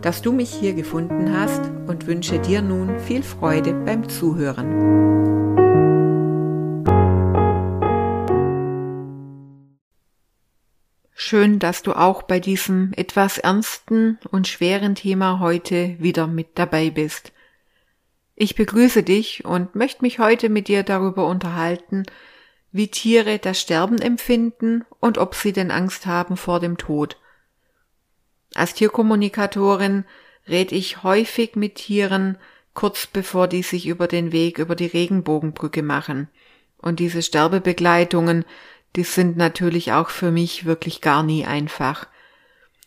dass du mich hier gefunden hast und wünsche dir nun viel Freude beim Zuhören. Schön, dass du auch bei diesem etwas ernsten und schweren Thema heute wieder mit dabei bist. Ich begrüße dich und möchte mich heute mit dir darüber unterhalten, wie Tiere das Sterben empfinden und ob sie denn Angst haben vor dem Tod. Als Tierkommunikatorin rede ich häufig mit Tieren, kurz bevor die sich über den Weg über die Regenbogenbrücke machen. Und diese Sterbebegleitungen, die sind natürlich auch für mich wirklich gar nie einfach.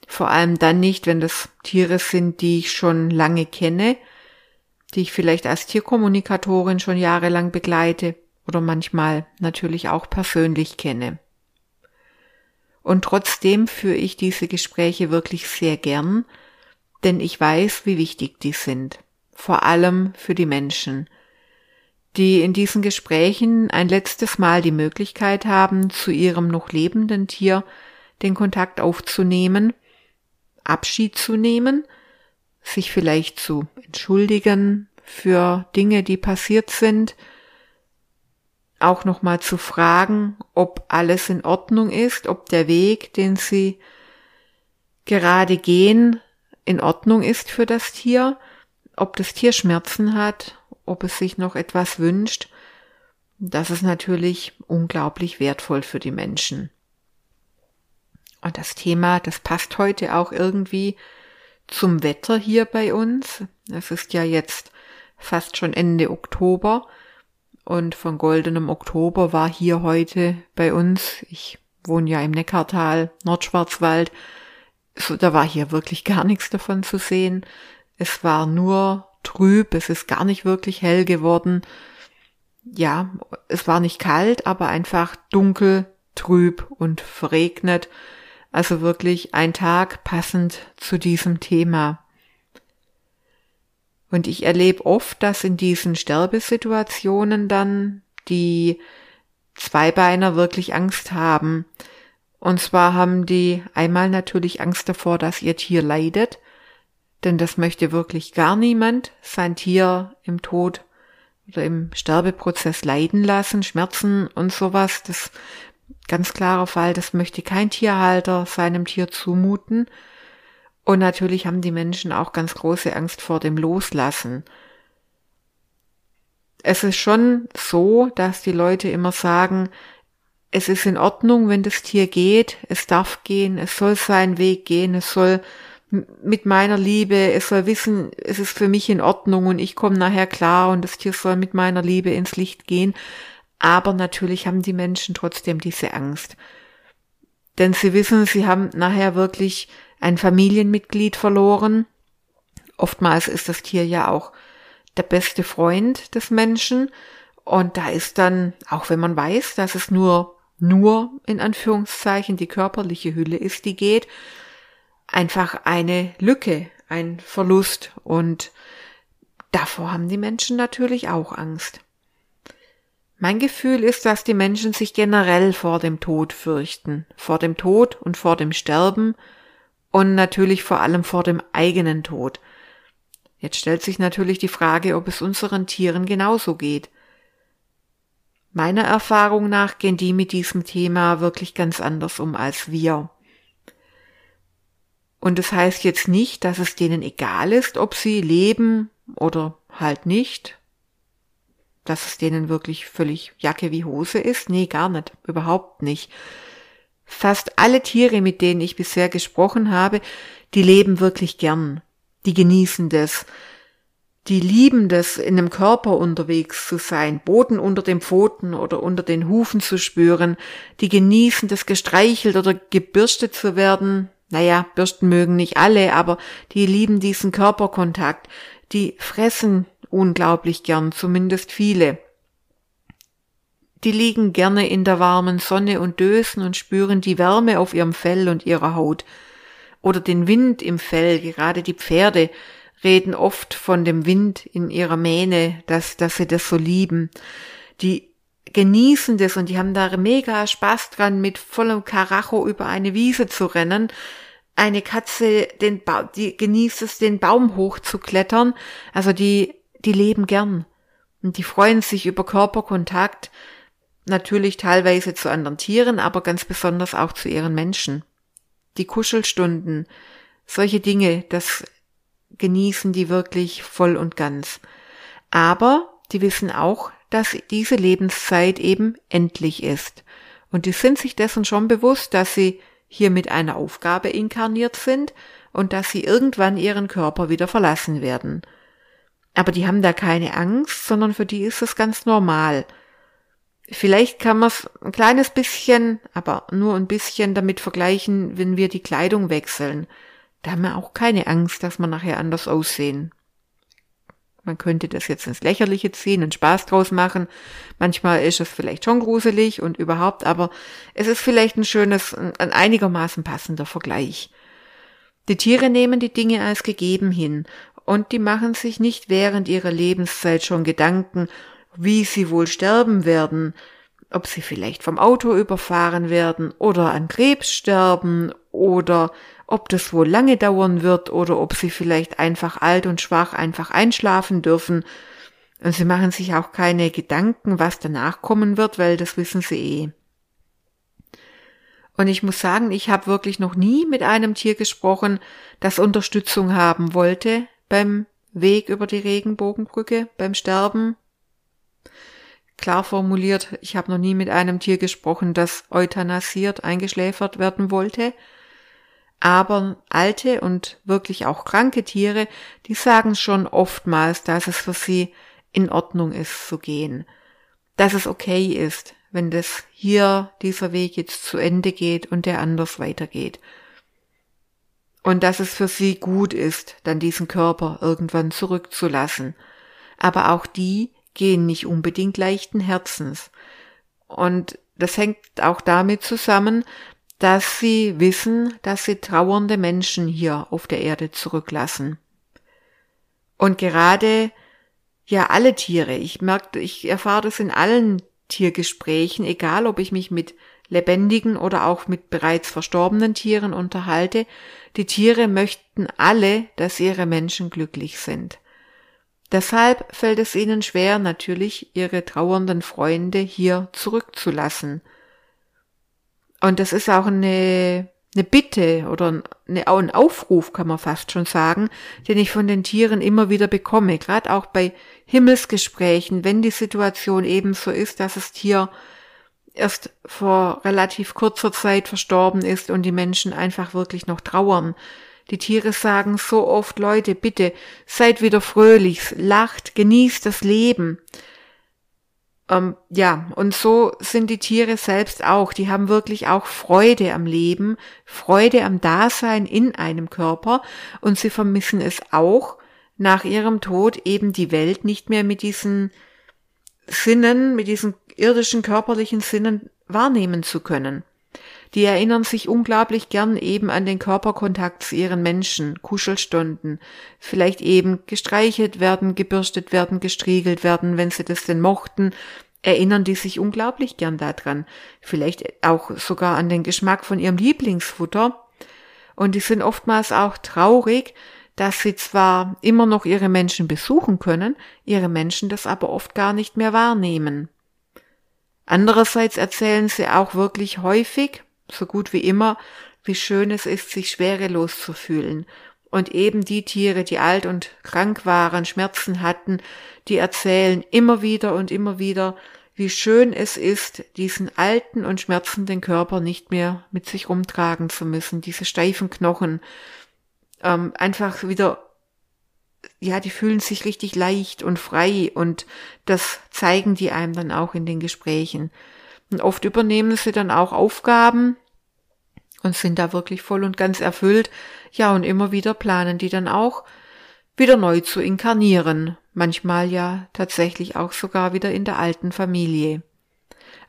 Vor allem dann nicht, wenn das Tiere sind, die ich schon lange kenne, die ich vielleicht als Tierkommunikatorin schon jahrelang begleite oder manchmal natürlich auch persönlich kenne. Und trotzdem führe ich diese Gespräche wirklich sehr gern, denn ich weiß, wie wichtig die sind, vor allem für die Menschen, die in diesen Gesprächen ein letztes Mal die Möglichkeit haben, zu ihrem noch lebenden Tier den Kontakt aufzunehmen, Abschied zu nehmen, sich vielleicht zu entschuldigen für Dinge, die passiert sind, auch nochmal zu fragen, ob alles in Ordnung ist, ob der Weg, den sie gerade gehen, in Ordnung ist für das Tier, ob das Tier Schmerzen hat, ob es sich noch etwas wünscht. Das ist natürlich unglaublich wertvoll für die Menschen. Und das Thema, das passt heute auch irgendwie zum Wetter hier bei uns. Es ist ja jetzt fast schon Ende Oktober und von goldenem Oktober war hier heute bei uns, ich wohne ja im Neckartal, Nordschwarzwald, so, da war hier wirklich gar nichts davon zu sehen. Es war nur trüb, es ist gar nicht wirklich hell geworden. Ja, es war nicht kalt, aber einfach dunkel, trüb und verregnet. Also wirklich ein Tag passend zu diesem Thema. Und ich erlebe oft, dass in diesen Sterbesituationen dann die Zweibeiner wirklich Angst haben. Und zwar haben die einmal natürlich Angst davor, dass ihr Tier leidet, denn das möchte wirklich gar niemand, sein Tier im Tod oder im Sterbeprozess leiden lassen, Schmerzen und sowas. Das ganz klarer Fall, das möchte kein Tierhalter seinem Tier zumuten. Und natürlich haben die Menschen auch ganz große Angst vor dem Loslassen. Es ist schon so, dass die Leute immer sagen, es ist in Ordnung, wenn das Tier geht, es darf gehen, es soll seinen Weg gehen, es soll mit meiner Liebe, es soll wissen, es ist für mich in Ordnung und ich komme nachher klar und das Tier soll mit meiner Liebe ins Licht gehen. Aber natürlich haben die Menschen trotzdem diese Angst. Denn sie wissen, sie haben nachher wirklich ein Familienmitglied verloren. Oftmals ist das Tier ja auch der beste Freund des Menschen. Und da ist dann, auch wenn man weiß, dass es nur, nur in Anführungszeichen die körperliche Hülle ist, die geht, einfach eine Lücke, ein Verlust. Und davor haben die Menschen natürlich auch Angst. Mein Gefühl ist, dass die Menschen sich generell vor dem Tod fürchten, vor dem Tod und vor dem Sterben und natürlich vor allem vor dem eigenen Tod. Jetzt stellt sich natürlich die Frage, ob es unseren Tieren genauso geht. Meiner Erfahrung nach gehen die mit diesem Thema wirklich ganz anders um als wir. Und das heißt jetzt nicht, dass es denen egal ist, ob sie leben oder halt nicht. Dass es denen wirklich völlig Jacke wie Hose ist. Nee, gar nicht. Überhaupt nicht. Fast alle Tiere, mit denen ich bisher gesprochen habe, die leben wirklich gern. Die genießen das. Die lieben das, in einem Körper unterwegs zu sein, Boden unter den Pfoten oder unter den Hufen zu spüren. Die genießen das, gestreichelt oder gebürstet zu werden. Naja, bürsten mögen nicht alle, aber die lieben diesen Körperkontakt. Die fressen unglaublich gern, zumindest viele. Die liegen gerne in der warmen Sonne und dösen und spüren die Wärme auf ihrem Fell und ihrer Haut. Oder den Wind im Fell, gerade die Pferde reden oft von dem Wind in ihrer Mähne, dass, dass sie das so lieben. Die genießen das und die haben da mega Spaß dran, mit vollem Karacho über eine Wiese zu rennen. Eine Katze, den ba die genießt es, den Baum hochzuklettern. Also die, die leben gern. Und die freuen sich über Körperkontakt. Natürlich teilweise zu anderen Tieren, aber ganz besonders auch zu ihren Menschen. Die Kuschelstunden, solche Dinge, das genießen die wirklich voll und ganz. Aber die wissen auch, dass diese Lebenszeit eben endlich ist. Und die sind sich dessen schon bewusst, dass sie hier mit einer Aufgabe inkarniert sind und dass sie irgendwann ihren Körper wieder verlassen werden. Aber die haben da keine Angst, sondern für die ist es ganz normal. Vielleicht kann man es ein kleines bisschen, aber nur ein bisschen damit vergleichen, wenn wir die Kleidung wechseln. Da haben wir auch keine Angst, dass wir nachher anders aussehen. Man könnte das jetzt ins Lächerliche ziehen und Spaß draus machen. Manchmal ist es vielleicht schon gruselig und überhaupt, aber es ist vielleicht ein schönes, ein einigermaßen passender Vergleich. Die Tiere nehmen die Dinge als gegeben hin und die machen sich nicht während ihrer Lebenszeit schon Gedanken, wie sie wohl sterben werden, ob sie vielleicht vom Auto überfahren werden oder an Krebs sterben oder ob das wohl lange dauern wird oder ob sie vielleicht einfach alt und schwach einfach einschlafen dürfen. Und sie machen sich auch keine Gedanken, was danach kommen wird, weil das wissen sie eh. Und ich muss sagen, ich habe wirklich noch nie mit einem Tier gesprochen, das Unterstützung haben wollte beim Weg über die Regenbogenbrücke, beim Sterben. Klar formuliert, ich habe noch nie mit einem Tier gesprochen, das euthanasiert, eingeschläfert werden wollte. Aber alte und wirklich auch kranke Tiere, die sagen schon oftmals, dass es für sie in Ordnung ist zu gehen. Dass es okay ist, wenn das hier dieser Weg jetzt zu Ende geht und der anders weitergeht. Und dass es für sie gut ist, dann diesen Körper irgendwann zurückzulassen. Aber auch die gehen nicht unbedingt leichten Herzens. Und das hängt auch damit zusammen, dass sie wissen, dass sie trauernde Menschen hier auf der Erde zurücklassen. Und gerade ja alle Tiere, ich merke, ich erfahre das in allen Tiergesprächen, egal ob ich mich mit lebendigen oder auch mit bereits verstorbenen Tieren unterhalte, die Tiere möchten alle, dass ihre Menschen glücklich sind. Deshalb fällt es ihnen schwer, natürlich ihre trauernden Freunde hier zurückzulassen – und das ist auch eine, eine Bitte oder eine, ein Aufruf, kann man fast schon sagen, den ich von den Tieren immer wieder bekomme, gerade auch bei Himmelsgesprächen, wenn die Situation eben so ist, dass das Tier erst vor relativ kurzer Zeit verstorben ist und die Menschen einfach wirklich noch trauern. Die Tiere sagen so oft, Leute, bitte, seid wieder fröhlich, lacht, genießt das Leben. Ähm, ja, und so sind die Tiere selbst auch. Die haben wirklich auch Freude am Leben, Freude am Dasein in einem Körper und sie vermissen es auch, nach ihrem Tod eben die Welt nicht mehr mit diesen Sinnen, mit diesen irdischen körperlichen Sinnen wahrnehmen zu können. Die erinnern sich unglaublich gern eben an den Körperkontakt zu ihren Menschen, Kuschelstunden, vielleicht eben gestreichelt werden, gebürstet werden, gestriegelt werden, wenn sie das denn mochten, erinnern die sich unglaublich gern daran. Vielleicht auch sogar an den Geschmack von ihrem Lieblingsfutter. Und die sind oftmals auch traurig, dass sie zwar immer noch ihre Menschen besuchen können, ihre Menschen das aber oft gar nicht mehr wahrnehmen. Andererseits erzählen sie auch wirklich häufig, so gut wie immer, wie schön es ist, sich schwerelos zu fühlen. Und eben die Tiere, die alt und krank waren, Schmerzen hatten, die erzählen immer wieder und immer wieder, wie schön es ist, diesen alten und schmerzenden Körper nicht mehr mit sich rumtragen zu müssen, diese steifen Knochen, ähm, einfach wieder, ja, die fühlen sich richtig leicht und frei und das zeigen die einem dann auch in den Gesprächen. Und oft übernehmen sie dann auch Aufgaben, und sind da wirklich voll und ganz erfüllt. Ja, und immer wieder planen die dann auch, wieder neu zu inkarnieren. manchmal ja tatsächlich auch sogar wieder in der alten Familie.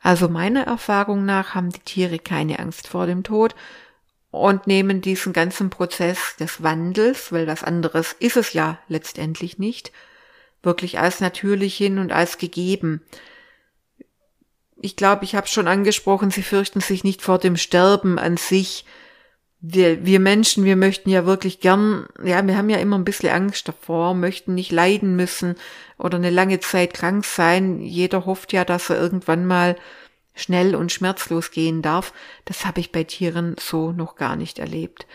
Also meiner Erfahrung nach haben die Tiere keine Angst vor dem Tod und nehmen diesen ganzen Prozess des Wandels, weil was anderes ist es ja letztendlich nicht, wirklich als natürlich hin und als gegeben. Ich glaube, ich habe schon angesprochen, sie fürchten sich nicht vor dem Sterben an sich, wir, wir Menschen, wir möchten ja wirklich gern, ja, wir haben ja immer ein bisschen Angst davor, möchten nicht leiden müssen oder eine lange Zeit krank sein. Jeder hofft ja, dass er irgendwann mal schnell und schmerzlos gehen darf. Das habe ich bei Tieren so noch gar nicht erlebt.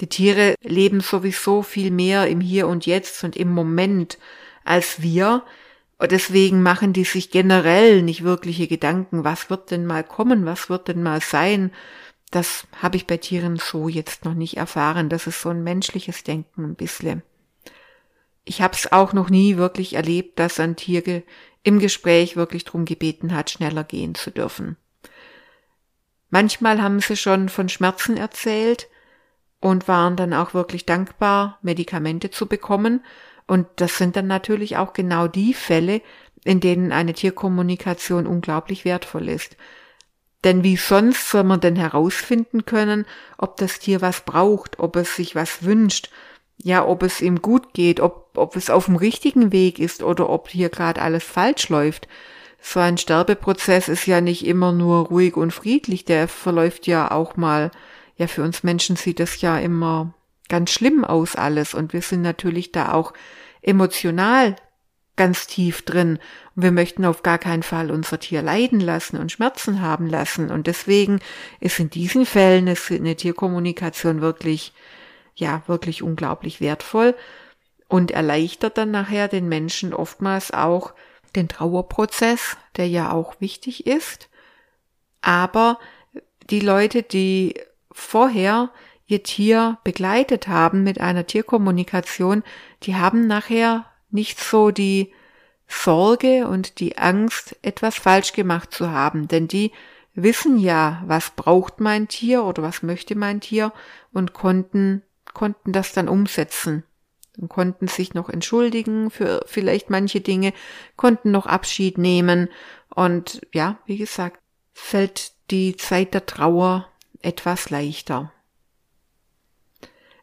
Die Tiere leben sowieso viel mehr im Hier und Jetzt und im Moment als wir. Und deswegen machen die sich generell nicht wirkliche Gedanken, was wird denn mal kommen, was wird denn mal sein das habe ich bei Tieren so jetzt noch nicht erfahren. Das ist so ein menschliches Denken ein bisschen. Ich habe es auch noch nie wirklich erlebt, dass ein Tier im Gespräch wirklich drum gebeten hat, schneller gehen zu dürfen. Manchmal haben sie schon von Schmerzen erzählt und waren dann auch wirklich dankbar, Medikamente zu bekommen. Und das sind dann natürlich auch genau die Fälle, in denen eine Tierkommunikation unglaublich wertvoll ist. Denn wie sonst soll man denn herausfinden können, ob das Tier was braucht, ob es sich was wünscht, ja, ob es ihm gut geht, ob, ob es auf dem richtigen Weg ist oder ob hier gerade alles falsch läuft. So ein Sterbeprozess ist ja nicht immer nur ruhig und friedlich, der verläuft ja auch mal, ja, für uns Menschen sieht das ja immer ganz schlimm aus alles und wir sind natürlich da auch emotional ganz tief drin. Und wir möchten auf gar keinen Fall unser Tier leiden lassen und Schmerzen haben lassen. Und deswegen ist in diesen Fällen eine Tierkommunikation wirklich, ja, wirklich unglaublich wertvoll und erleichtert dann nachher den Menschen oftmals auch den Trauerprozess, der ja auch wichtig ist. Aber die Leute, die vorher ihr Tier begleitet haben mit einer Tierkommunikation, die haben nachher nicht so die Sorge und die Angst, etwas falsch gemacht zu haben, denn die wissen ja, was braucht mein Tier oder was möchte mein Tier und konnten, konnten das dann umsetzen und konnten sich noch entschuldigen für vielleicht manche Dinge, konnten noch Abschied nehmen und ja, wie gesagt, fällt die Zeit der Trauer etwas leichter.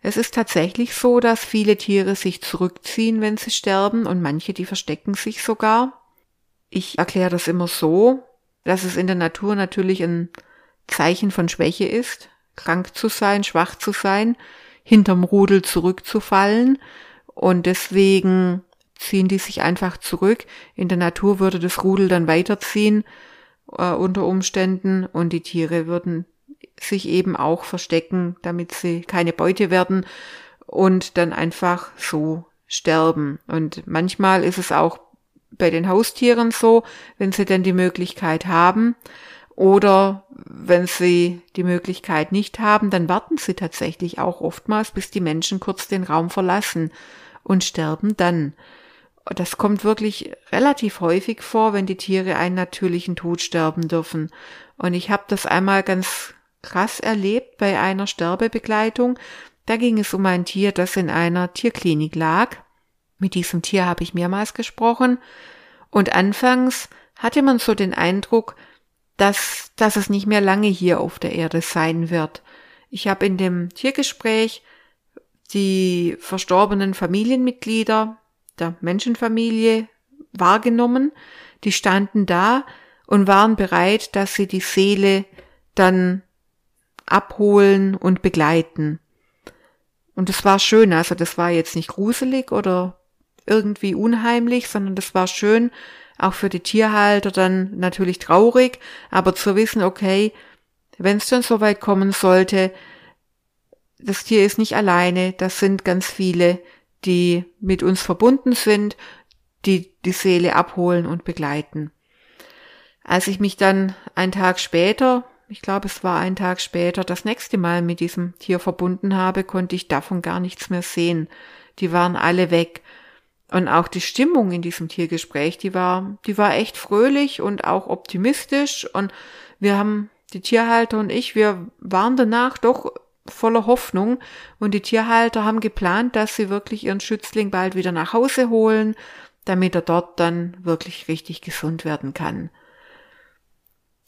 Es ist tatsächlich so, dass viele Tiere sich zurückziehen, wenn sie sterben, und manche, die verstecken sich sogar. Ich erkläre das immer so, dass es in der Natur natürlich ein Zeichen von Schwäche ist, krank zu sein, schwach zu sein, hinterm Rudel zurückzufallen, und deswegen ziehen die sich einfach zurück. In der Natur würde das Rudel dann weiterziehen äh, unter Umständen und die Tiere würden sich eben auch verstecken, damit sie keine Beute werden und dann einfach so sterben. Und manchmal ist es auch bei den Haustieren so, wenn sie denn die Möglichkeit haben oder wenn sie die Möglichkeit nicht haben, dann warten sie tatsächlich auch oftmals, bis die Menschen kurz den Raum verlassen und sterben dann. Das kommt wirklich relativ häufig vor, wenn die Tiere einen natürlichen Tod sterben dürfen. Und ich habe das einmal ganz krass erlebt bei einer Sterbebegleitung. Da ging es um ein Tier, das in einer Tierklinik lag. Mit diesem Tier habe ich mehrmals gesprochen. Und anfangs hatte man so den Eindruck, dass, dass es nicht mehr lange hier auf der Erde sein wird. Ich habe in dem Tiergespräch die verstorbenen Familienmitglieder der Menschenfamilie wahrgenommen. Die standen da und waren bereit, dass sie die Seele dann abholen und begleiten. Und es war schön, also das war jetzt nicht gruselig oder irgendwie unheimlich, sondern das war schön, auch für die Tierhalter dann natürlich traurig, aber zu wissen, okay, wenn es dann so weit kommen sollte, das Tier ist nicht alleine, das sind ganz viele, die mit uns verbunden sind, die die Seele abholen und begleiten. Als ich mich dann einen Tag später ich glaube, es war ein Tag später, das nächste Mal mit diesem Tier verbunden habe, konnte ich davon gar nichts mehr sehen. Die waren alle weg. Und auch die Stimmung in diesem Tiergespräch, die war, die war echt fröhlich und auch optimistisch. Und wir haben, die Tierhalter und ich, wir waren danach doch voller Hoffnung. Und die Tierhalter haben geplant, dass sie wirklich ihren Schützling bald wieder nach Hause holen, damit er dort dann wirklich richtig gesund werden kann.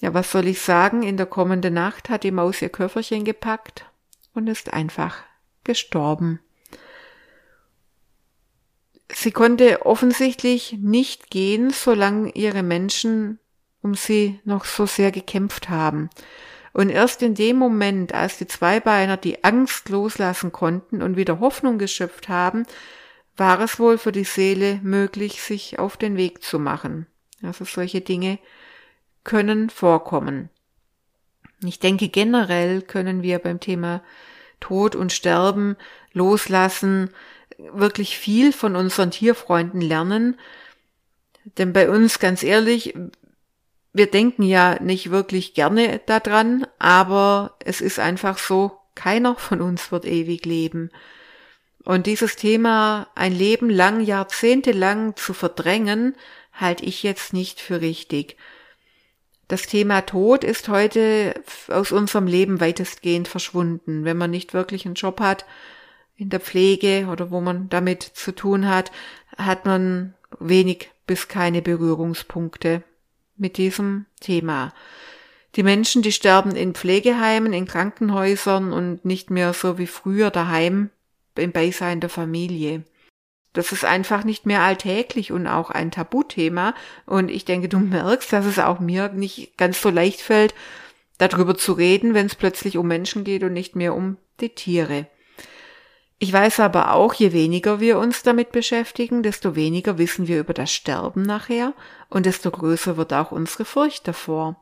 Ja, was soll ich sagen? In der kommenden Nacht hat die Maus ihr Köfferchen gepackt und ist einfach gestorben. Sie konnte offensichtlich nicht gehen, solange ihre Menschen um sie noch so sehr gekämpft haben. Und erst in dem Moment, als die Zweibeiner die Angst loslassen konnten und wieder Hoffnung geschöpft haben, war es wohl für die Seele möglich, sich auf den Weg zu machen. Also solche Dinge können vorkommen. Ich denke, generell können wir beim Thema Tod und Sterben loslassen wirklich viel von unseren Tierfreunden lernen. Denn bei uns, ganz ehrlich, wir denken ja nicht wirklich gerne daran, aber es ist einfach so, keiner von uns wird ewig leben. Und dieses Thema ein Leben lang, jahrzehntelang zu verdrängen, halte ich jetzt nicht für richtig. Das Thema Tod ist heute aus unserem Leben weitestgehend verschwunden. Wenn man nicht wirklich einen Job hat in der Pflege oder wo man damit zu tun hat, hat man wenig bis keine Berührungspunkte mit diesem Thema. Die Menschen, die sterben in Pflegeheimen, in Krankenhäusern und nicht mehr so wie früher daheim im Beisein der Familie. Das ist einfach nicht mehr alltäglich und auch ein Tabuthema. Und ich denke, du merkst, dass es auch mir nicht ganz so leicht fällt, darüber zu reden, wenn es plötzlich um Menschen geht und nicht mehr um die Tiere. Ich weiß aber auch, je weniger wir uns damit beschäftigen, desto weniger wissen wir über das Sterben nachher und desto größer wird auch unsere Furcht davor.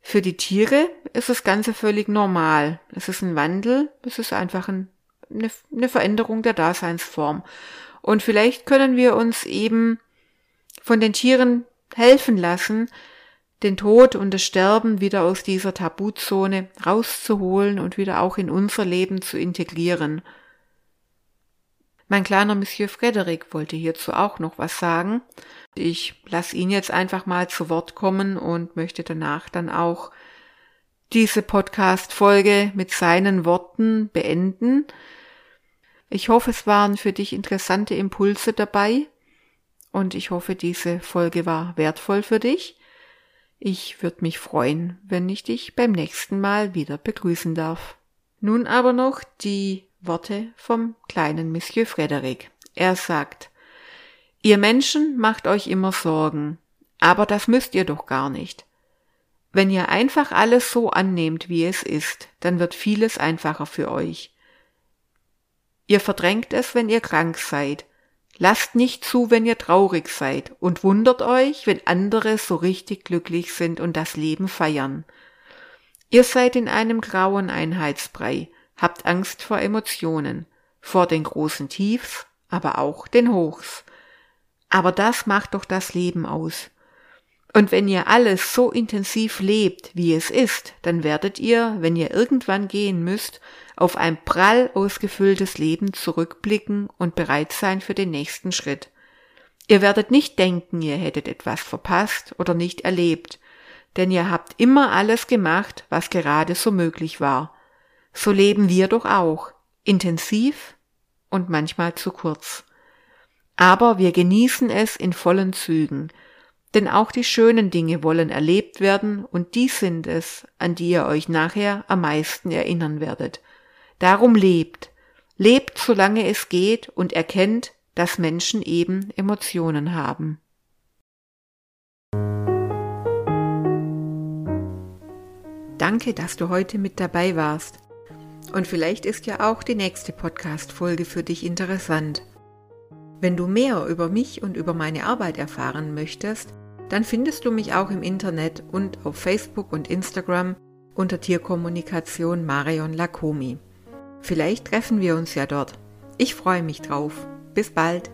Für die Tiere ist das Ganze völlig normal. Es ist ein Wandel, es ist einfach ein, eine, eine Veränderung der Daseinsform. Und vielleicht können wir uns eben von den Tieren helfen lassen, den Tod und das Sterben wieder aus dieser Tabuzone rauszuholen und wieder auch in unser Leben zu integrieren. Mein kleiner Monsieur Frederick wollte hierzu auch noch was sagen. Ich lasse ihn jetzt einfach mal zu Wort kommen und möchte danach dann auch diese Podcast-Folge mit seinen Worten beenden. Ich hoffe, es waren für dich interessante Impulse dabei und ich hoffe, diese Folge war wertvoll für dich. Ich würde mich freuen, wenn ich dich beim nächsten Mal wieder begrüßen darf. Nun aber noch die Worte vom kleinen Monsieur Frederick. Er sagt, Ihr Menschen macht euch immer Sorgen, aber das müsst ihr doch gar nicht. Wenn ihr einfach alles so annehmt, wie es ist, dann wird vieles einfacher für euch. Ihr verdrängt es, wenn ihr krank seid. Lasst nicht zu, wenn ihr traurig seid und wundert euch, wenn andere so richtig glücklich sind und das Leben feiern. Ihr seid in einem grauen Einheitsbrei Habt Angst vor Emotionen, vor den großen Tiefs, aber auch den Hochs. Aber das macht doch das Leben aus. Und wenn ihr alles so intensiv lebt, wie es ist, dann werdet ihr, wenn ihr irgendwann gehen müsst, auf ein prall ausgefülltes Leben zurückblicken und bereit sein für den nächsten Schritt. Ihr werdet nicht denken, ihr hättet etwas verpasst oder nicht erlebt, denn ihr habt immer alles gemacht, was gerade so möglich war. So leben wir doch auch, intensiv und manchmal zu kurz. Aber wir genießen es in vollen Zügen, denn auch die schönen Dinge wollen erlebt werden und die sind es, an die ihr euch nachher am meisten erinnern werdet. Darum lebt, lebt solange es geht und erkennt, dass Menschen eben Emotionen haben. Danke, dass du heute mit dabei warst. Und vielleicht ist ja auch die nächste Podcast-Folge für dich interessant. Wenn du mehr über mich und über meine Arbeit erfahren möchtest, dann findest du mich auch im Internet und auf Facebook und Instagram unter Tierkommunikation Marion Lakomi. Vielleicht treffen wir uns ja dort. Ich freue mich drauf. Bis bald.